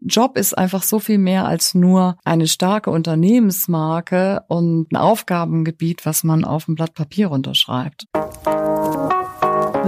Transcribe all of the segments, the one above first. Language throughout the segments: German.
Job ist einfach so viel mehr als nur eine starke Unternehmensmarke und ein Aufgabengebiet, was man auf dem Blatt Papier unterschreibt.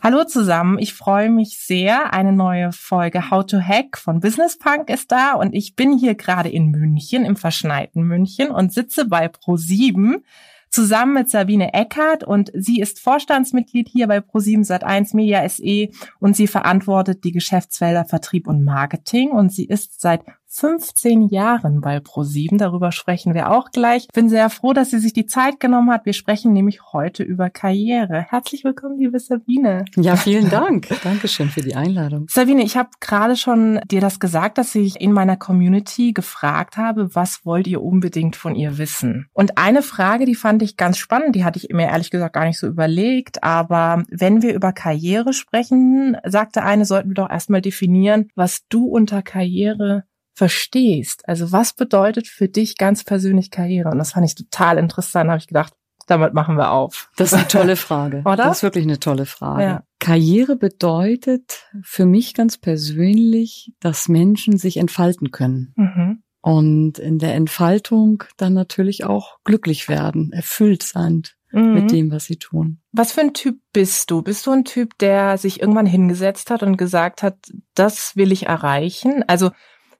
Hallo zusammen, ich freue mich sehr. Eine neue Folge How to Hack von Business Punk ist da und ich bin hier gerade in München, im verschneiten München und sitze bei Pro7 zusammen mit Sabine Eckert und sie ist Vorstandsmitglied hier bei Pro7 Sat1 Media SE und sie verantwortet die Geschäftsfelder Vertrieb und Marketing und sie ist seit 15 Jahren bei Pro7. Darüber sprechen wir auch gleich. Bin sehr froh, dass sie sich die Zeit genommen hat. Wir sprechen nämlich heute über Karriere. Herzlich willkommen, liebe Sabine. Ja, vielen Dank. Dankeschön für die Einladung. Sabine, ich habe gerade schon dir das gesagt, dass ich in meiner Community gefragt habe, was wollt ihr unbedingt von ihr wissen? Und eine Frage, die fand ich ganz spannend, die hatte ich mir ehrlich gesagt gar nicht so überlegt, aber wenn wir über Karriere sprechen, sagte eine, sollten wir doch erstmal definieren, was du unter Karriere verstehst. Also was bedeutet für dich ganz persönlich Karriere? Und das fand ich total interessant. Da habe ich gedacht, damit machen wir auf. Das ist eine tolle Frage. Oder? Das ist wirklich eine tolle Frage. Ja. Karriere bedeutet für mich ganz persönlich, dass Menschen sich entfalten können. Mhm. Und in der Entfaltung dann natürlich auch glücklich werden, erfüllt sein mhm. mit dem, was sie tun. Was für ein Typ bist du? Bist du ein Typ, der sich irgendwann hingesetzt hat und gesagt hat, das will ich erreichen? Also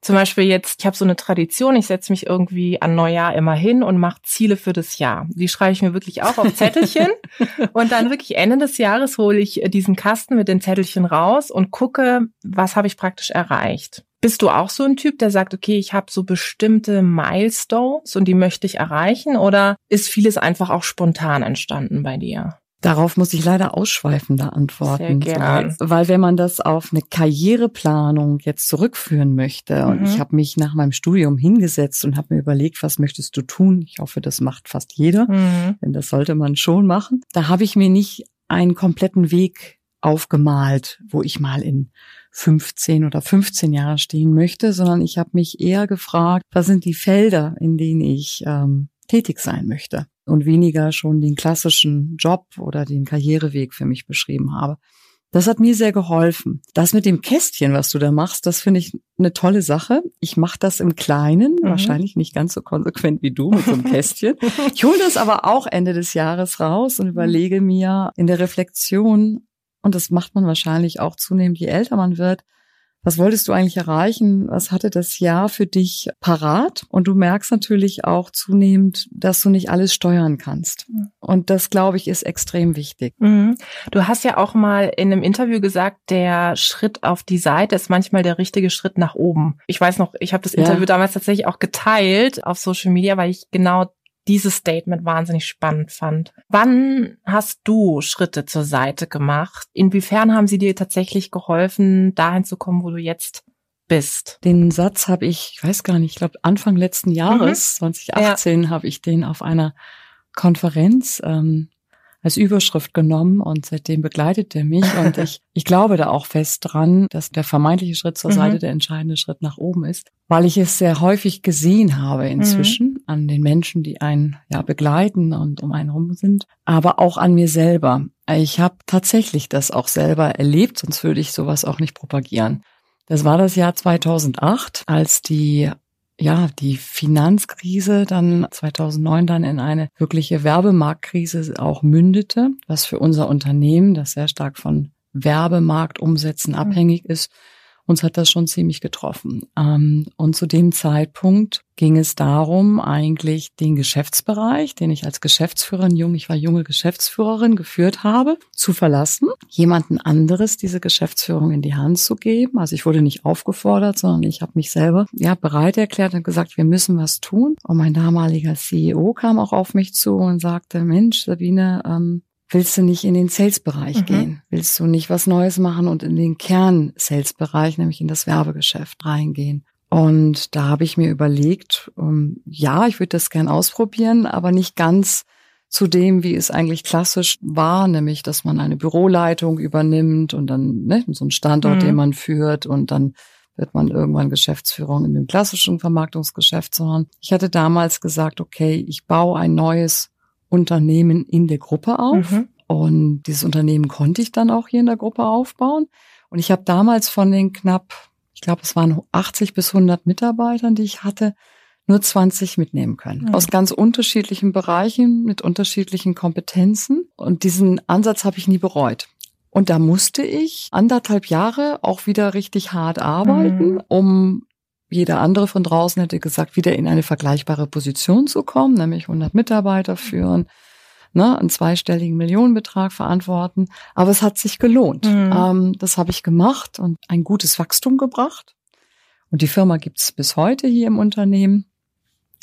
zum Beispiel jetzt, ich habe so eine Tradition, ich setze mich irgendwie an Neujahr immer hin und mache Ziele für das Jahr. Die schreibe ich mir wirklich auch auf Zettelchen und dann wirklich Ende des Jahres hole ich diesen Kasten mit den Zettelchen raus und gucke, was habe ich praktisch erreicht. Bist du auch so ein Typ, der sagt, okay, ich habe so bestimmte Milestones und die möchte ich erreichen oder ist vieles einfach auch spontan entstanden bei dir? Darauf muss ich leider ausschweifender antworten. Sehr gern. Weil wenn man das auf eine Karriereplanung jetzt zurückführen möchte, mhm. und ich habe mich nach meinem Studium hingesetzt und habe mir überlegt, was möchtest du tun? Ich hoffe, das macht fast jeder, mhm. denn das sollte man schon machen. Da habe ich mir nicht einen kompletten Weg aufgemalt, wo ich mal in 15 oder 15 Jahren stehen möchte, sondern ich habe mich eher gefragt, was sind die Felder, in denen ich ähm, tätig sein möchte und weniger schon den klassischen Job oder den Karriereweg für mich beschrieben habe. Das hat mir sehr geholfen. Das mit dem Kästchen, was du da machst, das finde ich eine tolle Sache. Ich mache das im Kleinen, mhm. wahrscheinlich nicht ganz so konsequent wie du mit so einem Kästchen. Ich hole das aber auch Ende des Jahres raus und mhm. überlege mir in der Reflexion, und das macht man wahrscheinlich auch zunehmend, je älter man wird, was wolltest du eigentlich erreichen? Was hatte das Jahr für dich parat? Und du merkst natürlich auch zunehmend, dass du nicht alles steuern kannst. Und das, glaube ich, ist extrem wichtig. Mhm. Du hast ja auch mal in einem Interview gesagt, der Schritt auf die Seite ist manchmal der richtige Schritt nach oben. Ich weiß noch, ich habe das Interview ja. damals tatsächlich auch geteilt auf Social Media, weil ich genau dieses Statement wahnsinnig spannend fand. Wann hast du Schritte zur Seite gemacht? Inwiefern haben sie dir tatsächlich geholfen, dahin zu kommen, wo du jetzt bist? Den Satz habe ich, ich weiß gar nicht, ich glaube Anfang letzten Jahres, mhm. 2018, ja. habe ich den auf einer Konferenz ähm, als Überschrift genommen und seitdem begleitet er mich und ich, ich glaube da auch fest dran, dass der vermeintliche Schritt zur mhm. Seite der entscheidende Schritt nach oben ist, weil ich es sehr häufig gesehen habe inzwischen mhm. an den Menschen, die einen ja begleiten und um einen rum sind, aber auch an mir selber. Ich habe tatsächlich das auch selber erlebt, sonst würde ich sowas auch nicht propagieren. Das war das Jahr 2008, als die ja, die Finanzkrise dann 2009 dann in eine wirkliche Werbemarktkrise auch mündete, was für unser Unternehmen, das sehr stark von Werbemarktumsätzen mhm. abhängig ist, uns hat das schon ziemlich getroffen. Ähm, und zu dem Zeitpunkt ging es darum, eigentlich den Geschäftsbereich, den ich als Geschäftsführerin, jung, ich war junge Geschäftsführerin, geführt habe, zu verlassen, jemanden anderes diese Geschäftsführung in die Hand zu geben. Also ich wurde nicht aufgefordert, sondern ich habe mich selber ja bereit erklärt und gesagt, wir müssen was tun. Und mein damaliger CEO kam auch auf mich zu und sagte, Mensch, Sabine, ähm, willst du nicht in den Sales-Bereich mhm. gehen? Willst du nicht was Neues machen und in den Kern-Sales-Bereich, nämlich in das Werbegeschäft reingehen? Und da habe ich mir überlegt, um, ähm, ja, ich würde das gern ausprobieren, aber nicht ganz zu dem, wie es eigentlich klassisch war, nämlich, dass man eine Büroleitung übernimmt und dann ne, so einen Standort, mhm. den man führt und dann wird man irgendwann Geschäftsführung in dem klassischen Vermarktungsgeschäft machen. Ich hatte damals gesagt, okay, ich baue ein neues Unternehmen in der Gruppe auf. Mhm. Und dieses Unternehmen konnte ich dann auch hier in der Gruppe aufbauen. Und ich habe damals von den knapp, ich glaube, es waren 80 bis 100 Mitarbeitern, die ich hatte, nur 20 mitnehmen können. Mhm. Aus ganz unterschiedlichen Bereichen, mit unterschiedlichen Kompetenzen. Und diesen Ansatz habe ich nie bereut. Und da musste ich anderthalb Jahre auch wieder richtig hart arbeiten, mhm. um jeder andere von draußen hätte gesagt, wieder in eine vergleichbare Position zu kommen, nämlich 100 Mitarbeiter führen, ne, einen zweistelligen Millionenbetrag verantworten. Aber es hat sich gelohnt. Mhm. Ähm, das habe ich gemacht und ein gutes Wachstum gebracht. Und die Firma gibt's bis heute hier im Unternehmen.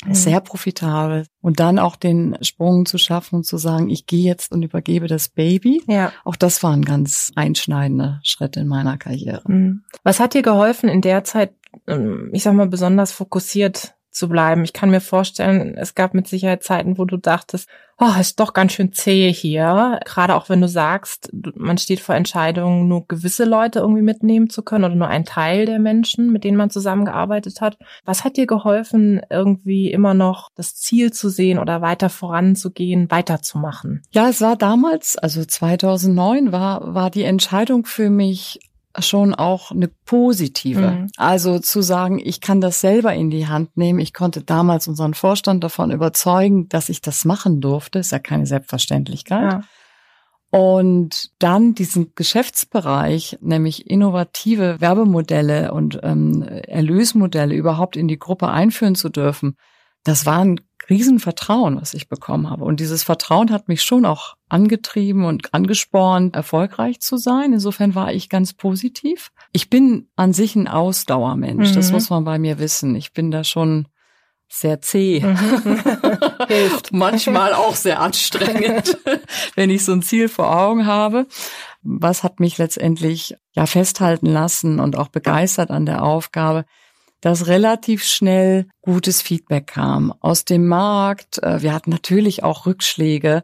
Mhm. Sehr profitabel. Und dann auch den Sprung zu schaffen und zu sagen, ich gehe jetzt und übergebe das Baby. Ja. Auch das war ein ganz einschneidender Schritt in meiner Karriere. Mhm. Was hat dir geholfen in der Zeit, ich sag mal, besonders fokussiert zu bleiben. Ich kann mir vorstellen, es gab mit Sicherheit Zeiten, wo du dachtest, oh, ist doch ganz schön zäh hier. Gerade auch wenn du sagst, man steht vor Entscheidungen, nur gewisse Leute irgendwie mitnehmen zu können oder nur ein Teil der Menschen, mit denen man zusammengearbeitet hat. Was hat dir geholfen, irgendwie immer noch das Ziel zu sehen oder weiter voranzugehen, weiterzumachen? Ja, es war damals, also 2009 war, war die Entscheidung für mich schon auch eine positive. Mhm. Also zu sagen, ich kann das selber in die Hand nehmen. Ich konnte damals unseren Vorstand davon überzeugen, dass ich das machen durfte. Ist ja keine Selbstverständlichkeit. Ja. Und dann diesen Geschäftsbereich, nämlich innovative Werbemodelle und ähm, Erlösmodelle überhaupt in die Gruppe einführen zu dürfen, das war ein Riesenvertrauen, was ich bekommen habe. Und dieses Vertrauen hat mich schon auch angetrieben und angespornt, erfolgreich zu sein. Insofern war ich ganz positiv. Ich bin an sich ein Ausdauermensch. Mhm. Das muss man bei mir wissen. Ich bin da schon sehr zäh. Mhm. Hilft. Manchmal auch sehr anstrengend, wenn ich so ein Ziel vor Augen habe. Was hat mich letztendlich ja festhalten lassen und auch begeistert an der Aufgabe? Dass relativ schnell gutes Feedback kam aus dem Markt. Äh, wir hatten natürlich auch Rückschläge,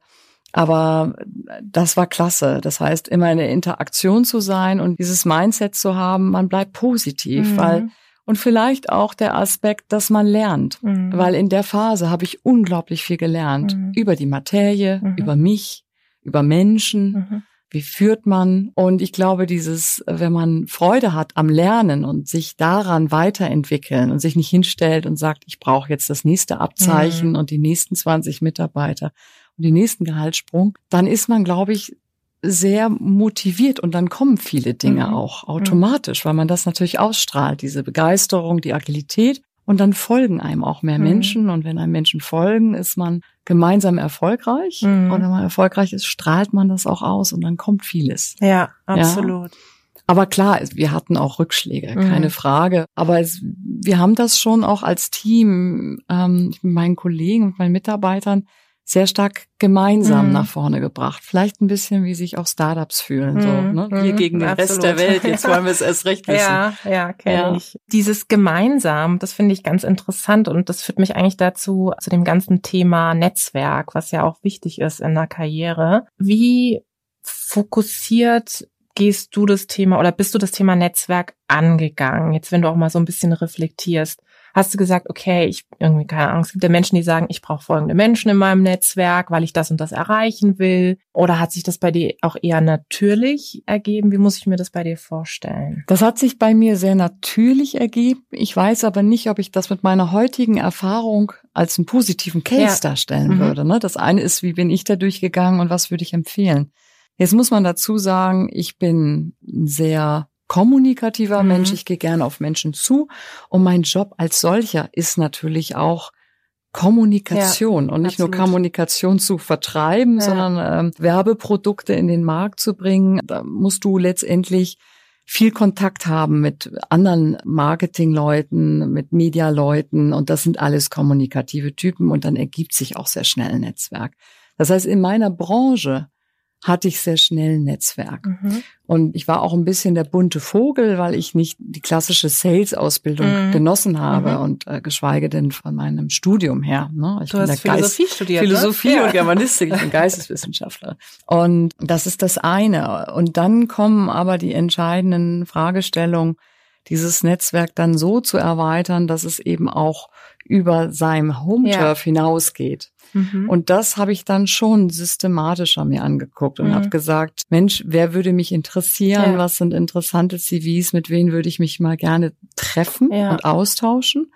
aber das war klasse. Das heißt, immer in der Interaktion zu sein und dieses Mindset zu haben, man bleibt positiv, mhm. weil und vielleicht auch der Aspekt, dass man lernt, mhm. weil in der Phase habe ich unglaublich viel gelernt mhm. über die Materie, mhm. über mich, über Menschen mhm wie führt man? Und ich glaube, dieses, wenn man Freude hat am Lernen und sich daran weiterentwickeln und sich nicht hinstellt und sagt, ich brauche jetzt das nächste Abzeichen mhm. und die nächsten 20 Mitarbeiter und den nächsten Gehaltssprung, dann ist man, glaube ich, sehr motiviert und dann kommen viele Dinge mhm. auch automatisch, weil man das natürlich ausstrahlt, diese Begeisterung, die Agilität. Und dann folgen einem auch mehr mhm. Menschen. Und wenn einem Menschen folgen, ist man gemeinsam erfolgreich. Mhm. Und wenn man erfolgreich ist, strahlt man das auch aus und dann kommt vieles. Ja, absolut. Ja? Aber klar, wir hatten auch Rückschläge, mhm. keine Frage. Aber es, wir haben das schon auch als Team ähm, mit meinen Kollegen und meinen Mitarbeitern sehr stark gemeinsam mhm. nach vorne gebracht. Vielleicht ein bisschen, wie sich auch Startups fühlen. So, mhm. ne? Wir mhm. gegen den Absolut. Rest der Welt. Jetzt wollen wir es erst recht wissen. Ja, ja, kenne ja. ich. Dieses gemeinsam, das finde ich ganz interessant und das führt mich eigentlich dazu, zu dem ganzen Thema Netzwerk, was ja auch wichtig ist in der Karriere. Wie fokussiert gehst du das Thema oder bist du das Thema Netzwerk angegangen? Jetzt, wenn du auch mal so ein bisschen reflektierst. Hast du gesagt, okay, ich irgendwie keine Ahnung, es gibt ja Menschen, die sagen, ich brauche folgende Menschen in meinem Netzwerk, weil ich das und das erreichen will? Oder hat sich das bei dir auch eher natürlich ergeben? Wie muss ich mir das bei dir vorstellen? Das hat sich bei mir sehr natürlich ergeben. Ich weiß aber nicht, ob ich das mit meiner heutigen Erfahrung als einen positiven Case ja. darstellen mhm. würde. Ne? Das eine ist, wie bin ich da durchgegangen und was würde ich empfehlen? Jetzt muss man dazu sagen, ich bin sehr kommunikativer mhm. Mensch. Ich gehe gerne auf Menschen zu. Und mein Job als solcher ist natürlich auch Kommunikation ja, und nicht absolut. nur Kommunikation zu vertreiben, ja. sondern ähm, Werbeprodukte in den Markt zu bringen. Da musst du letztendlich viel Kontakt haben mit anderen Marketingleuten, mit Medialeuten und das sind alles kommunikative Typen und dann ergibt sich auch sehr schnell ein Netzwerk. Das heißt, in meiner Branche hatte ich sehr schnell ein Netzwerk. Mhm. Und ich war auch ein bisschen der bunte Vogel, weil ich nicht die klassische Sales-Ausbildung mhm. genossen habe mhm. und äh, geschweige denn von meinem Studium her. Ne? Ich du bin hast Philosophie Geist, studiert. Ne? Philosophie ne? und Germanistik, ich bin Geisteswissenschaftler. Und das ist das eine. Und dann kommen aber die entscheidenden Fragestellungen, dieses Netzwerk dann so zu erweitern, dass es eben auch über seinem Home-Turf ja. hinausgeht. Mhm. Und das habe ich dann schon systematischer mir angeguckt und mhm. habe gesagt, Mensch, wer würde mich interessieren? Ja. Was sind interessante CVs? Mit wem würde ich mich mal gerne treffen ja. und austauschen?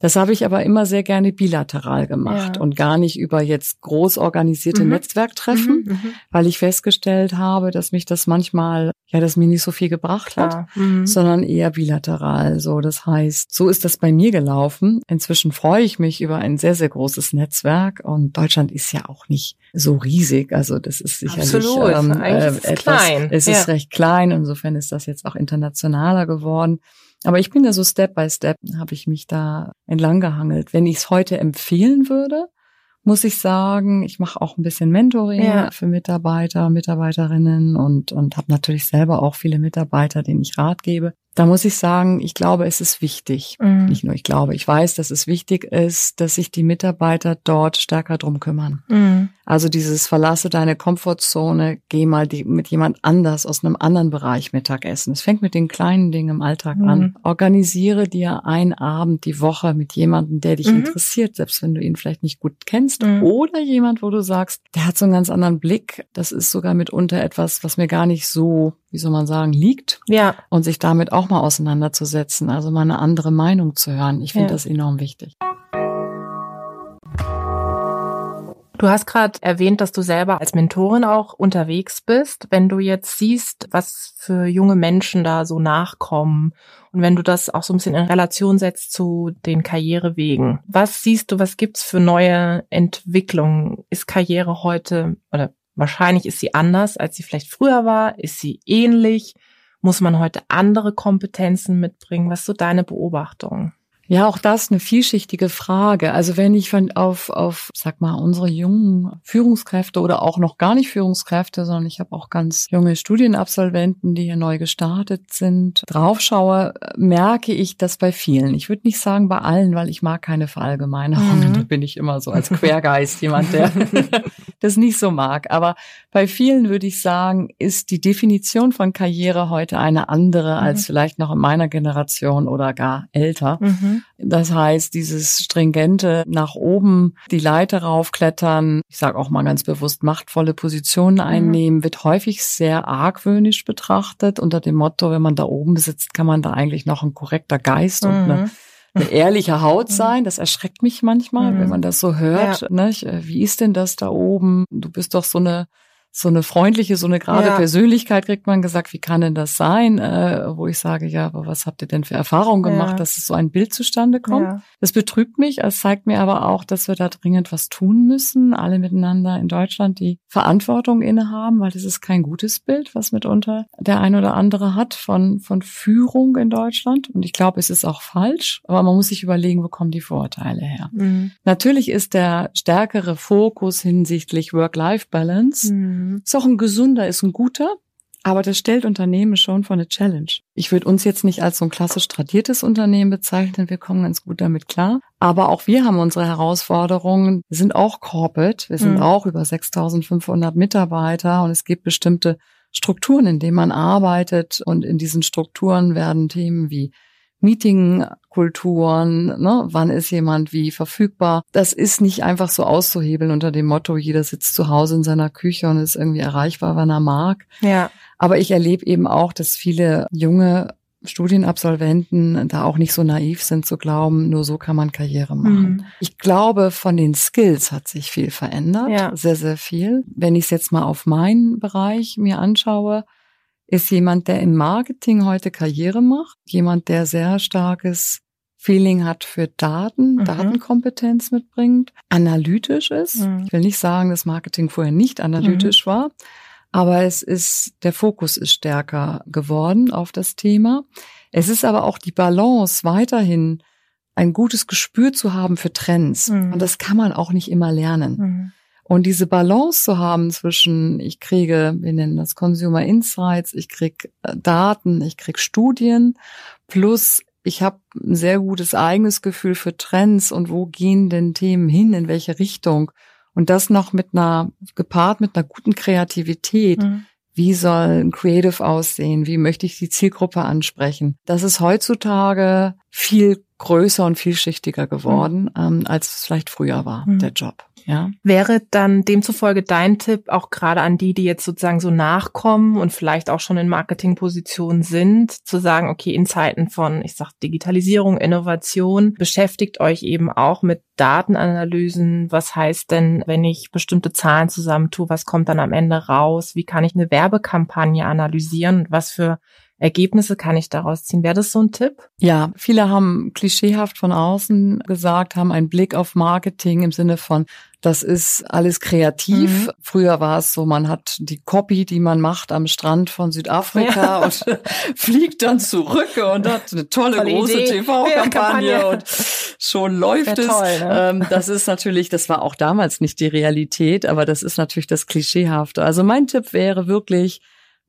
Das habe ich aber immer sehr gerne bilateral gemacht ja. und gar nicht über jetzt groß organisierte mhm. Netzwerktreffen, mhm, mhm. weil ich festgestellt habe, dass mich das manchmal, ja, das mir nicht so viel gebracht hat, mhm. sondern eher bilateral. So, das heißt, so ist das bei mir gelaufen. Inzwischen freue ich mich über ein sehr, sehr großes Netzwerk und Deutschland ist ja auch nicht so riesig. Also das ist sicherlich Absolut. Ähm, äh, etwas, klein. Es ja. ist recht klein. Insofern ist das jetzt auch internationaler geworden. Aber ich bin da so Step by Step, habe ich mich da entlang gehangelt. Wenn ich es heute empfehlen würde, muss ich sagen, ich mache auch ein bisschen Mentoring ja. für Mitarbeiter, Mitarbeiterinnen und, und habe natürlich selber auch viele Mitarbeiter, denen ich Rat gebe. Da muss ich sagen, ich glaube, es ist wichtig. Mhm. Nicht nur ich glaube, ich weiß, dass es wichtig ist, dass sich die Mitarbeiter dort stärker drum kümmern. Mhm. Also dieses verlasse deine Komfortzone, geh mal die, mit jemand anders aus einem anderen Bereich Mittagessen. Es fängt mit den kleinen Dingen im Alltag mhm. an. Organisiere dir einen Abend die Woche mit jemandem, der dich mhm. interessiert, selbst wenn du ihn vielleicht nicht gut kennst. Mhm. Oder jemand, wo du sagst, der hat so einen ganz anderen Blick. Das ist sogar mitunter etwas, was mir gar nicht so wie soll man sagen, liegt. Ja. Und sich damit auch mal auseinanderzusetzen, also mal eine andere Meinung zu hören. Ich finde ja. das enorm wichtig. Du hast gerade erwähnt, dass du selber als Mentorin auch unterwegs bist. Wenn du jetzt siehst, was für junge Menschen da so nachkommen und wenn du das auch so ein bisschen in Relation setzt zu den Karrierewegen, was siehst du, was gibt's für neue Entwicklungen? Ist Karriere heute oder Wahrscheinlich ist sie anders, als sie vielleicht früher war. Ist sie ähnlich? Muss man heute andere Kompetenzen mitbringen? Was ist so deine Beobachtung? Ja, auch das eine vielschichtige Frage. Also wenn ich von auf, auf, sag mal, unsere jungen Führungskräfte oder auch noch gar nicht Führungskräfte, sondern ich habe auch ganz junge Studienabsolventen, die hier neu gestartet sind, draufschaue, merke ich das bei vielen. Ich würde nicht sagen bei allen, weil ich mag keine Verallgemeinerungen. Mhm. Da bin ich immer so als Quergeist jemand, der das nicht so mag. Aber bei vielen würde ich sagen, ist die Definition von Karriere heute eine andere mhm. als vielleicht noch in meiner Generation oder gar älter. Mhm. Das heißt, dieses stringente nach oben die Leiter raufklettern, ich sage auch mal ganz bewusst machtvolle Positionen mhm. einnehmen, mhm. wird häufig sehr argwöhnisch betrachtet unter dem Motto, wenn man da oben sitzt, kann man da eigentlich noch ein korrekter Geist mhm. und eine eine ehrliche Haut mhm. sein. Das erschreckt mich manchmal, mhm. wenn man das so hört. Ja. Ne? Wie ist denn das da oben? Du bist doch so eine so eine freundliche, so eine gerade ja. Persönlichkeit kriegt man gesagt, wie kann denn das sein? Äh, wo ich sage, ja, aber was habt ihr denn für Erfahrungen gemacht, ja. dass es so ein Bild zustande kommt? Ja. Das betrübt mich, es zeigt mir aber auch, dass wir da dringend was tun müssen, alle miteinander in Deutschland, die Verantwortung innehaben, weil das ist kein gutes Bild, was mitunter der ein oder andere hat von, von Führung in Deutschland. Und ich glaube, es ist auch falsch, aber man muss sich überlegen, wo kommen die Vorurteile her? Mhm. Natürlich ist der stärkere Fokus hinsichtlich Work-Life-Balance mhm Mhm. Ist auch ein gesunder, ist ein guter, aber das stellt Unternehmen schon vor eine Challenge. Ich würde uns jetzt nicht als so ein klassisch tradiertes Unternehmen bezeichnen, wir kommen ganz gut damit klar. Aber auch wir haben unsere Herausforderungen. Wir sind auch corporate, wir sind mhm. auch über 6500 Mitarbeiter und es gibt bestimmte Strukturen, in denen man arbeitet und in diesen Strukturen werden Themen wie Meetingkulturen, ne? wann ist jemand wie verfügbar. Das ist nicht einfach so auszuhebeln unter dem Motto, jeder sitzt zu Hause in seiner Küche und ist irgendwie erreichbar, wann er mag. Ja. Aber ich erlebe eben auch, dass viele junge Studienabsolventen da auch nicht so naiv sind zu glauben, nur so kann man Karriere machen. Mhm. Ich glaube, von den Skills hat sich viel verändert, ja. sehr, sehr viel. Wenn ich es jetzt mal auf meinen Bereich mir anschaue, ist jemand, der im Marketing heute Karriere macht, jemand, der sehr starkes Feeling hat für Daten, mhm. Datenkompetenz mitbringt, analytisch ist. Mhm. Ich will nicht sagen, dass Marketing vorher nicht analytisch mhm. war, aber es ist, der Fokus ist stärker geworden auf das Thema. Es ist aber auch die Balance weiterhin ein gutes Gespür zu haben für Trends. Mhm. Und das kann man auch nicht immer lernen. Und diese Balance zu haben zwischen, ich kriege, wir nennen das Consumer Insights, ich kriege äh, Daten, ich kriege Studien, plus ich habe ein sehr gutes eigenes Gefühl für Trends und wo gehen denn Themen hin, in welche Richtung. Und das noch mit einer, gepaart mit einer guten Kreativität. Mhm. Wie soll ein Creative aussehen? Wie möchte ich die Zielgruppe ansprechen? Das ist heutzutage viel größer und vielschichtiger geworden, mhm. ähm, als es vielleicht früher war, mhm. der Job. Ja. Wäre dann demzufolge dein Tipp auch gerade an die, die jetzt sozusagen so nachkommen und vielleicht auch schon in Marketingpositionen sind, zu sagen, okay, in Zeiten von, ich sag, Digitalisierung, Innovation, beschäftigt euch eben auch mit Datenanalysen. Was heißt denn, wenn ich bestimmte Zahlen zusammentue, was kommt dann am Ende raus? Wie kann ich eine Werbekampagne analysieren? Was für Ergebnisse kann ich daraus ziehen? Wäre das so ein Tipp? Ja, viele haben klischeehaft von außen gesagt, haben einen Blick auf Marketing im Sinne von, das ist alles kreativ. Mhm. Früher war es so, man hat die Copy, die man macht am Strand von Südafrika ja. und fliegt dann zurück und hat eine tolle, tolle große TV-Kampagne und schon läuft es. Toll, ne? Ähm, das ist natürlich, das war auch damals nicht die Realität, aber das ist natürlich das Klischeehafte. Also mein Tipp wäre wirklich,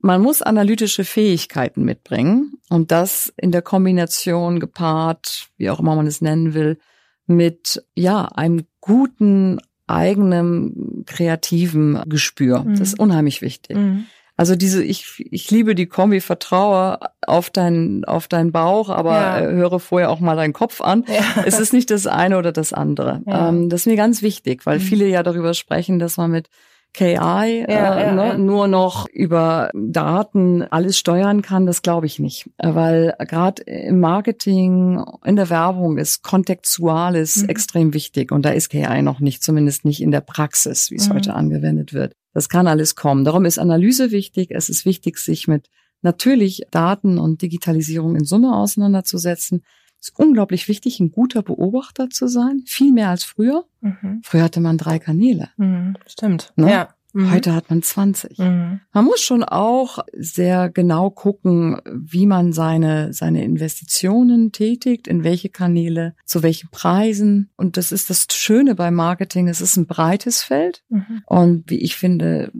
man muss analytische Fähigkeiten mitbringen und das in der Kombination gepaart, wie auch immer man es nennen will, mit ja einem guten eigenem kreativen Gespür. Mhm. Das ist unheimlich wichtig. Mhm. Also diese, ich, ich liebe die Kombi, vertraue auf deinen, auf deinen Bauch, aber ja. Äh, höre vorher auch mal deinen Kopf an. Ja. Es ist nicht das eine oder das andere. Ja. Ähm, das ist mir ganz wichtig, weil mhm. viele ja darüber sprechen, dass man mit KI ja, äh, ja, ne, ja. nur noch über Daten alles steuern kann, das glaube ich nicht. Weil gerade im Marketing, in der Werbung ist Kontextuales mhm. extrem wichtig und da ist KI noch nicht, zumindest nicht in der Praxis, wie es mhm. heute angewendet wird. Das kann alles kommen. Darum ist Analyse wichtig. Es ist wichtig, sich mit natürlich Daten und Digitalisierung in Summe auseinanderzusetzen. Es ist unglaublich wichtig, ein guter Beobachter zu sein, viel mehr als früher. Mhm. Früher hatte man drei Kanäle. Mhm, stimmt. Ne? Ja. Mhm. Heute hat man 20. Mhm. Man muss schon auch sehr genau gucken, wie man seine, seine Investitionen tätigt, in welche Kanäle, zu welchen Preisen. Und das ist das Schöne beim Marketing. Es ist ein breites Feld. Mhm. Und wie ich finde,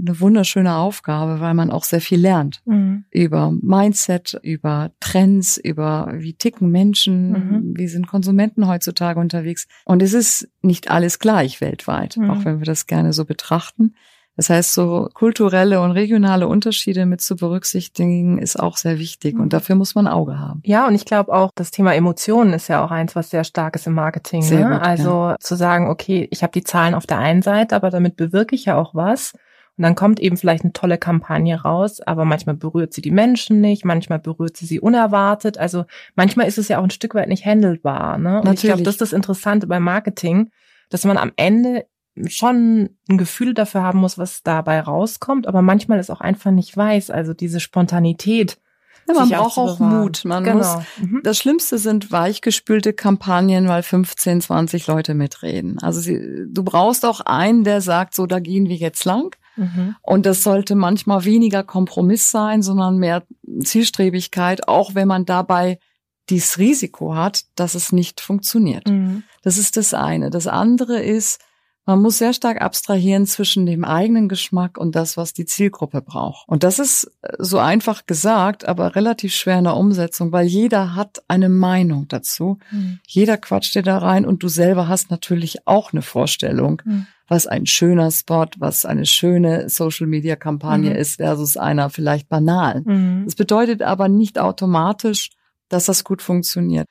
eine wunderschöne Aufgabe, weil man auch sehr viel lernt mhm. über Mindset, über Trends, über wie ticken Menschen, mhm. wie sind Konsumenten heutzutage unterwegs. Und es ist nicht alles gleich weltweit, mhm. auch wenn wir das gerne so betrachten. Das heißt, so kulturelle und regionale Unterschiede mit zu berücksichtigen, ist auch sehr wichtig. Und mhm. dafür muss man Auge haben. Ja, und ich glaube auch, das Thema Emotionen ist ja auch eins, was sehr stark ist im Marketing. Ne? gut, also ja. zu sagen, okay, ich habe die Zahlen auf der einen Seite, aber damit bewirke ich ja auch was. Und dann kommt eben vielleicht eine tolle Kampagne raus, aber manchmal berührt sie die Menschen nicht, manchmal berührt sie sie unerwartet. Also manchmal ist es ja auch ein Stück weit nicht handelbar. Ne? Und Natürlich. ich glaube, das ist das Interessante beim Marketing, dass man am Ende schon ein Gefühl dafür haben muss, was dabei rauskommt, aber manchmal ist auch einfach nicht weiß. Also diese Spontanität. Ja, man braucht auch Mut. Man genau. muss, mhm. das Schlimmste sind weichgespülte Kampagnen, weil 15, 20 Leute mitreden. Also sie, du brauchst auch einen, der sagt, so, da gehen wir jetzt lang. Mhm. Und das sollte manchmal weniger Kompromiss sein, sondern mehr Zielstrebigkeit, auch wenn man dabei dieses Risiko hat, dass es nicht funktioniert. Mhm. Das ist das eine. Das andere ist, man muss sehr stark abstrahieren zwischen dem eigenen Geschmack und das, was die Zielgruppe braucht. Und das ist äh, so einfach gesagt, aber relativ schwer in der Umsetzung, weil jeder hat eine Meinung dazu. Mhm. Jeder quatscht dir da rein und du selber hast natürlich auch eine Vorstellung. Mhm was ein schöner Spot, was eine schöne Social-Media-Kampagne mhm. ist versus einer vielleicht banalen. Mhm. Das bedeutet aber nicht automatisch, dass das gut funktioniert.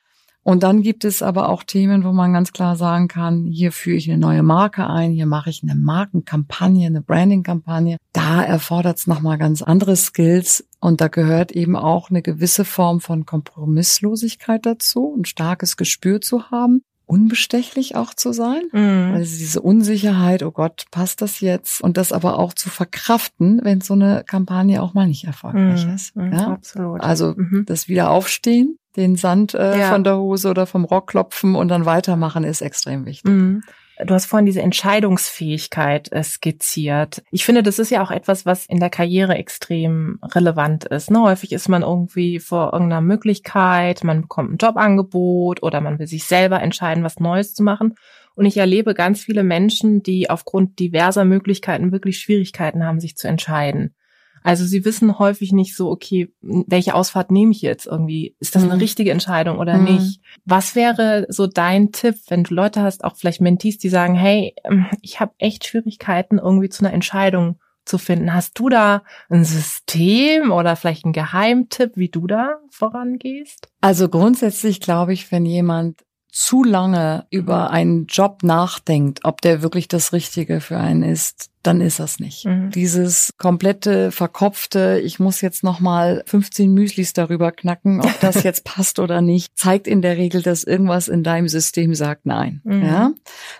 Und dann gibt es aber auch Themen, wo man ganz klar sagen kann, hier führe ich eine neue Marke ein, hier mache ich eine Markenkampagne, eine Branding-Kampagne. Da erfordert es nochmal ganz andere Skills und da gehört eben auch eine gewisse Form von Kompromisslosigkeit dazu, ein starkes Gespür zu haben unbestechlich auch zu sein. Mhm. Also diese Unsicherheit, oh Gott, passt das jetzt? Und das aber auch zu verkraften, wenn so eine Kampagne auch mal nicht erfolgreich mhm. ist. Mhm, ja? Absolut. Also mhm. das Wiederaufstehen, den Sand äh, ja. von der Hose oder vom Rock klopfen und dann weitermachen ist extrem wichtig. Du hast vorhin diese Entscheidungsfähigkeit äh, skizziert. Ich finde, das ist ja auch etwas, was in der Karriere extrem relevant ist. Ne? Häufig ist man irgendwie vor irgendeiner Möglichkeit, man bekommt ein Jobangebot oder man will sich selber entscheiden, was Neues zu machen. Und ich erlebe ganz viele Menschen, die aufgrund diverser Möglichkeiten wirklich Schwierigkeiten haben, sich zu entscheiden. Also sie wissen häufig nicht so, okay, welche Ausfahrt nehme ich jetzt irgendwie? Ist das eine mhm. richtige Entscheidung oder mhm. nicht? Was wäre so dein Tipp, wenn du Leute hast, auch vielleicht Mentees, die sagen, hey, ähm, ich habe echt Schwierigkeiten, irgendwie zu einer Entscheidung zu finden. Hast du da ein System oder vielleicht einen Geheimtipp, wie du da vorangehst? Also grundsätzlich glaube ich, wenn jemand zu lange über mhm. einen Job nachdenkt, ob der wirklich das Richtige für einen ist, dann ist das nicht. Mhm. Dieses komplette verkopfte, ich muss jetzt noch mal 15 Müslis darüber knacken, ob das jetzt passt oder nicht, zeigt in der Regel, dass irgendwas in deinem System sagt nein. Mhm. Ja?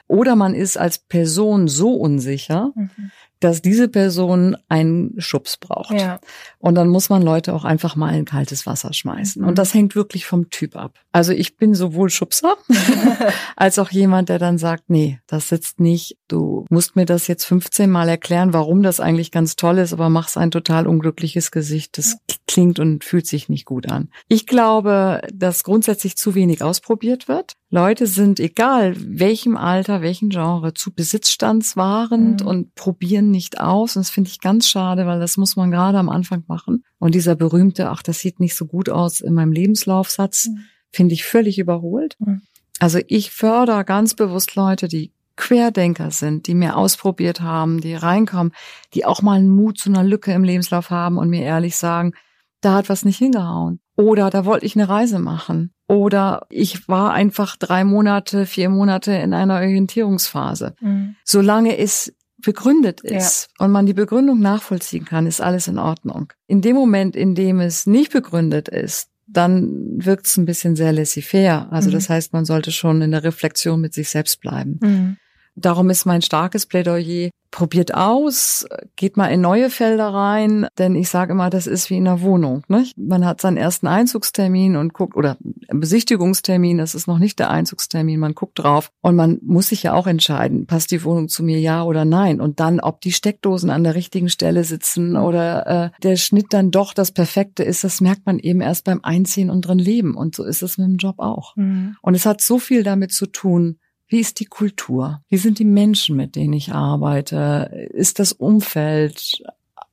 Oder man ist als Person so unsicher, mhm dass diese Person einen Schubs braucht. Ja. Und dann muss man Leute auch einfach mal in kaltes Wasser schmeißen. Mhm. Und das hängt wirklich vom Typ ab. Also ich bin sowohl Schubser als auch jemand, der dann sagt, nee, das sitzt nicht. Du musst mir das jetzt 15 Mal erklären, warum das eigentlich ganz toll ist, aber machst ein total unglückliches Gesicht. Das klingt und fühlt sich nicht gut an. Ich glaube, dass grundsätzlich zu wenig ausprobiert wird. Leute sind, egal welchem Alter, welchen Genre, zu besitzstandswahrend mhm. und probieren nicht aus. Und das finde ich ganz schade, weil das muss man gerade am Anfang machen. Und dieser berühmte, ach, das sieht nicht so gut aus in meinem Lebenslaufsatz, mhm. finde ich völlig überholt. Mhm. Also ich fördere ganz bewusst Leute, die Querdenker sind, die mehr ausprobiert haben, die reinkommen, die auch mal einen Mut zu einer Lücke im Lebenslauf haben und mir ehrlich sagen, da hat was nicht hingehauen. Oder da wollte ich eine Reise machen. Oder ich war einfach drei Monate, vier Monate in einer Orientierungsphase. Mhm. Solange es begründet ist ja. und man die Begründung nachvollziehen kann, ist alles in Ordnung. In dem Moment, in dem es nicht begründet ist, dann wirkt es ein bisschen sehr laissez-faire. Also mhm. das heißt, man sollte schon in der Reflexion mit sich selbst bleiben. Mhm. Darum ist mein starkes Plädoyer, probiert aus, geht mal in neue Felder rein, denn ich sage immer, das ist wie in einer Wohnung. Ne? Man hat seinen ersten Einzugstermin und guckt, oder Besichtigungstermin, das ist noch nicht der Einzugstermin, man guckt drauf und man muss sich ja auch entscheiden, passt die Wohnung zu mir, ja oder nein. Und dann, ob die Steckdosen an der richtigen Stelle sitzen oder äh, der Schnitt dann doch das Perfekte ist, das merkt man eben erst beim Einziehen und drin leben. Und so ist es mit dem Job auch. Mhm. Und es hat so viel damit zu tun, wie ist die Kultur? Wie sind die Menschen, mit denen ich arbeite? Ist das Umfeld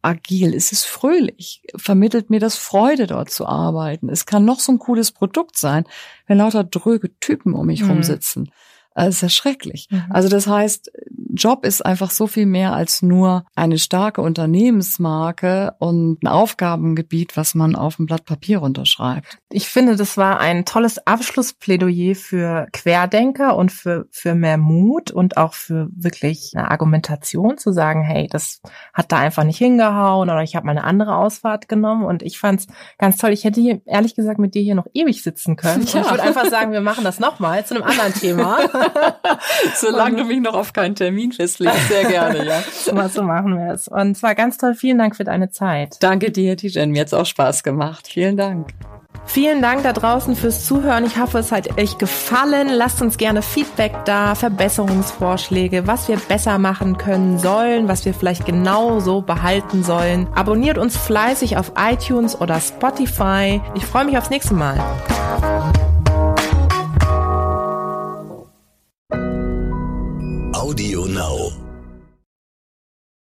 agil? Ist es fröhlich? Vermittelt mir das Freude, dort zu arbeiten? Es kann noch so ein cooles Produkt sein, wenn lauter dröge Typen um mich mhm. rumsitzen. Das ist ja schrecklich. Mhm. Also das heißt, Job ist einfach so viel mehr als nur eine starke Unternehmensmarke und ein Aufgabengebiet, was man auf ein Blatt Papier unterschreibt. Ich finde, das war ein tolles Abschlussplädoyer für Querdenker und für, für mehr Mut und auch für wirklich eine Argumentation zu sagen, hey, das hat da einfach nicht hingehauen oder ich habe mal eine andere Ausfahrt genommen und ich fand es ganz toll. Ich hätte hier, ehrlich gesagt mit dir hier noch ewig sitzen können. Ja. Ich würde einfach sagen, wir machen das nochmal zu einem anderen Thema. Solange du mich noch auf keinen Termin festlegst, sehr gerne, ja. so machen wir es. Und zwar ganz toll. Vielen Dank für deine Zeit. Danke dir, Tijen. Mir hat's auch Spaß gemacht. Vielen Dank. Vielen Dank da draußen fürs Zuhören. Ich hoffe, es hat euch gefallen. Lasst uns gerne Feedback da, Verbesserungsvorschläge, was wir besser machen können sollen, was wir vielleicht genau so behalten sollen. Abonniert uns fleißig auf iTunes oder Spotify. Ich freue mich aufs nächste Mal. Audio Now.